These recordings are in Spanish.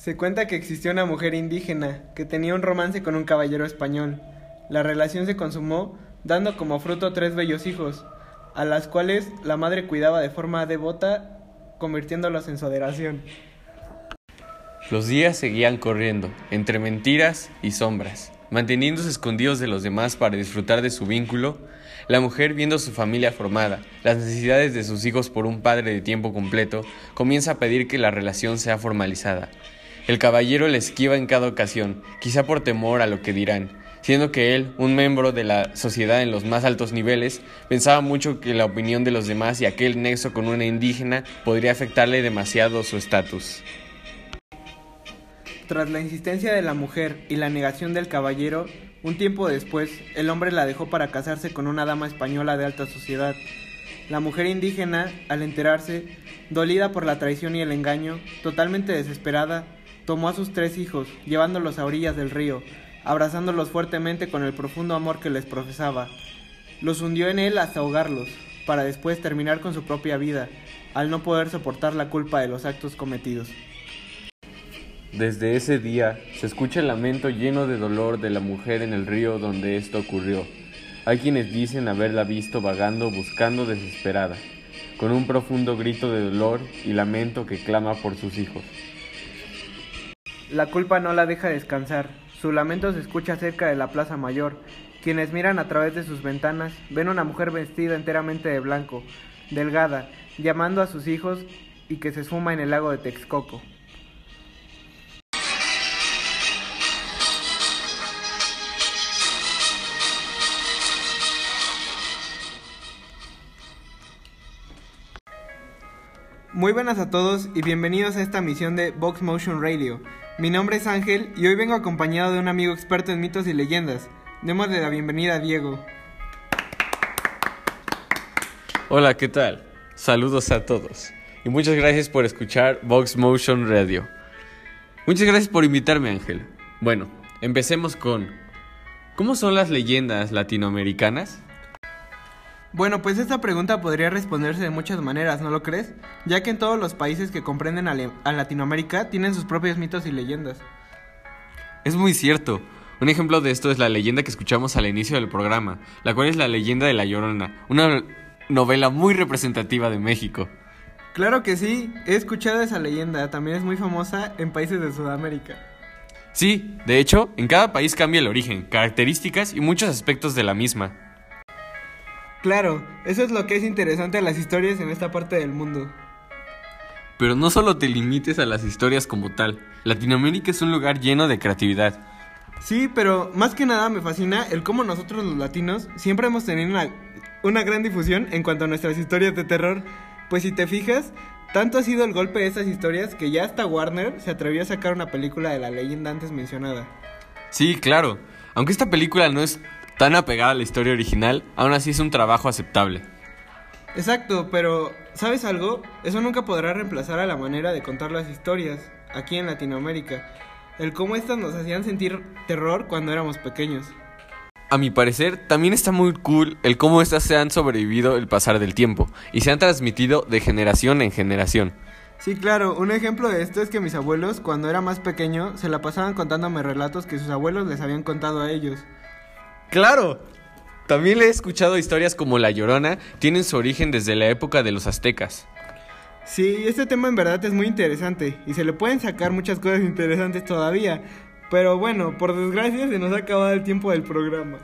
Se cuenta que existió una mujer indígena que tenía un romance con un caballero español. La relación se consumó dando como fruto tres bellos hijos, a las cuales la madre cuidaba de forma devota, convirtiéndolos en su adoración. Los días seguían corriendo, entre mentiras y sombras, manteniéndose escondidos de los demás para disfrutar de su vínculo, la mujer, viendo su familia formada, las necesidades de sus hijos por un padre de tiempo completo, comienza a pedir que la relación sea formalizada. El caballero le esquiva en cada ocasión, quizá por temor a lo que dirán, siendo que él, un miembro de la sociedad en los más altos niveles, pensaba mucho que la opinión de los demás y aquel nexo con una indígena podría afectarle demasiado su estatus. Tras la insistencia de la mujer y la negación del caballero, un tiempo después, el hombre la dejó para casarse con una dama española de alta sociedad. La mujer indígena, al enterarse, dolida por la traición y el engaño, totalmente desesperada, tomó a sus tres hijos, llevándolos a orillas del río, abrazándolos fuertemente con el profundo amor que les profesaba. Los hundió en él hasta ahogarlos, para después terminar con su propia vida, al no poder soportar la culpa de los actos cometidos. Desde ese día se escucha el lamento lleno de dolor de la mujer en el río donde esto ocurrió. Hay quienes dicen haberla visto vagando buscando desesperada, con un profundo grito de dolor y lamento que clama por sus hijos. La culpa no la deja descansar. Su lamento se escucha cerca de la Plaza Mayor. Quienes miran a través de sus ventanas ven una mujer vestida enteramente de blanco, delgada, llamando a sus hijos y que se esfuma en el lago de Texcoco. Muy buenas a todos y bienvenidos a esta misión de Vox Motion Radio. Mi nombre es Ángel y hoy vengo acompañado de un amigo experto en mitos y leyendas. Démosle la bienvenida a Diego. Hola, ¿qué tal? Saludos a todos. Y muchas gracias por escuchar Vox Motion Radio. Muchas gracias por invitarme, Ángel. Bueno, empecemos con... ¿Cómo son las leyendas latinoamericanas? Bueno, pues esta pregunta podría responderse de muchas maneras, ¿no lo crees? Ya que en todos los países que comprenden a, a, Latinoamérica tienen sus propios mitos y leyendas. Es muy cierto. Un ejemplo de esto es la leyenda que escuchamos al inicio del programa, la cual es la leyenda de La Llorona, una novela muy representativa de México. Claro que sí, he escuchado esa leyenda, también es muy famosa en países de Sudamérica. Sí, de hecho, en cada país cambia el origen, características y muchos aspectos de la misma. Claro, eso es lo que es interesante a las historias en esta parte del mundo. Pero no solo te limites a las historias como tal. Latinoamérica es un lugar lleno de creatividad. Sí, pero más que nada me fascina el cómo nosotros los latinos siempre hemos tenido una, una gran difusión en cuanto a nuestras historias de terror. Pues si te fijas, tanto ha sido el golpe de estas historias que ya hasta Warner se atrevió a sacar una película de la leyenda antes mencionada. Sí, claro. Aunque esta película no es tan apegada a la historia original, aún así es un trabajo aceptable. Exacto, pero ¿sabes algo? Eso nunca podrá reemplazar a la manera de contar las historias aquí en Latinoamérica. El cómo estas nos hacían sentir terror cuando éramos pequeños. A mi parecer, también está muy cool el cómo estas se han sobrevivido el pasar del tiempo y se han transmitido de generación en generación. Sí, claro, un ejemplo de esto es que mis abuelos, cuando era más pequeño, se la pasaban contándome relatos que sus abuelos les habían contado a ellos. Claro. También le he escuchado historias como La Llorona, tienen su origen desde la época de los aztecas. Sí, este tema en verdad es muy interesante y se le pueden sacar muchas cosas interesantes todavía. Pero bueno, por desgracia se nos ha acabado el tiempo del programa.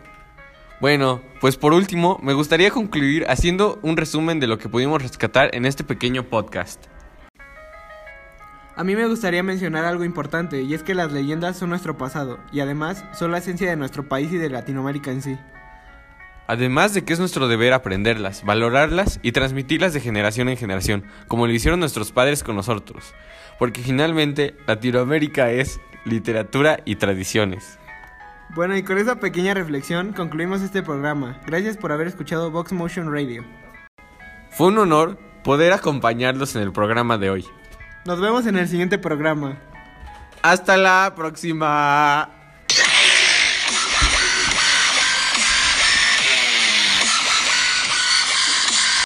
Bueno, pues por último, me gustaría concluir haciendo un resumen de lo que pudimos rescatar en este pequeño podcast. A mí me gustaría mencionar algo importante, y es que las leyendas son nuestro pasado, y además son la esencia de nuestro país y de Latinoamérica en sí. Además de que es nuestro deber aprenderlas, valorarlas y transmitirlas de generación en generación, como lo hicieron nuestros padres con nosotros. Porque finalmente Latinoamérica es literatura y tradiciones. Bueno, y con esa pequeña reflexión concluimos este programa. Gracias por haber escuchado Vox Motion Radio. Fue un honor poder acompañarlos en el programa de hoy. Nos vemos en el siguiente programa. Hasta la próxima.